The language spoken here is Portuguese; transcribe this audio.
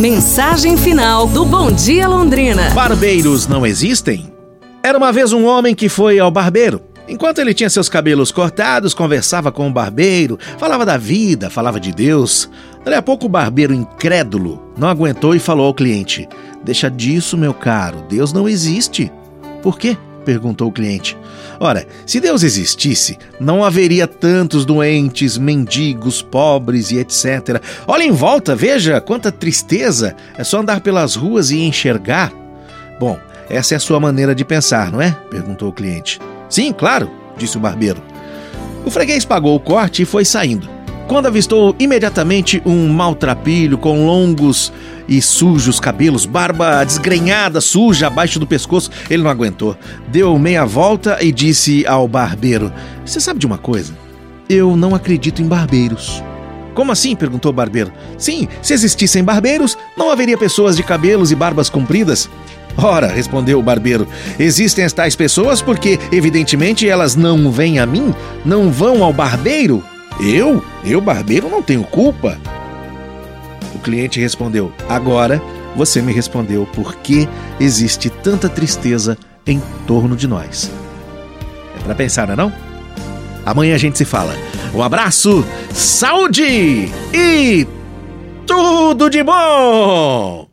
Mensagem final do Bom Dia Londrina. Barbeiros não existem? Era uma vez um homem que foi ao barbeiro. Enquanto ele tinha seus cabelos cortados, conversava com o barbeiro, falava da vida, falava de Deus. Daí a pouco o barbeiro, incrédulo, não aguentou e falou ao cliente: Deixa disso, meu caro, Deus não existe. Por quê? perguntou o cliente. Ora, se Deus existisse, não haveria tantos doentes, mendigos, pobres e etc. Olha em volta, veja quanta tristeza. É só andar pelas ruas e enxergar. Bom, essa é a sua maneira de pensar, não é? perguntou o cliente. Sim, claro, disse o barbeiro. O freguês pagou o corte e foi saindo. Quando avistou imediatamente um maltrapilho com longos e sujos cabelos, barba desgrenhada, suja abaixo do pescoço, ele não aguentou. Deu meia volta e disse ao barbeiro: Você sabe de uma coisa? Eu não acredito em barbeiros. Como assim? perguntou o barbeiro. Sim, se existissem barbeiros, não haveria pessoas de cabelos e barbas compridas. Ora, respondeu o barbeiro, existem as tais pessoas porque, evidentemente, elas não vêm a mim, não vão ao barbeiro. Eu? Eu, barbeiro, não tenho culpa. O cliente respondeu: Agora você me respondeu por que existe tanta tristeza em torno de nós. É para pensar, não é não? Amanhã a gente se fala. Um abraço, saúde e tudo de bom!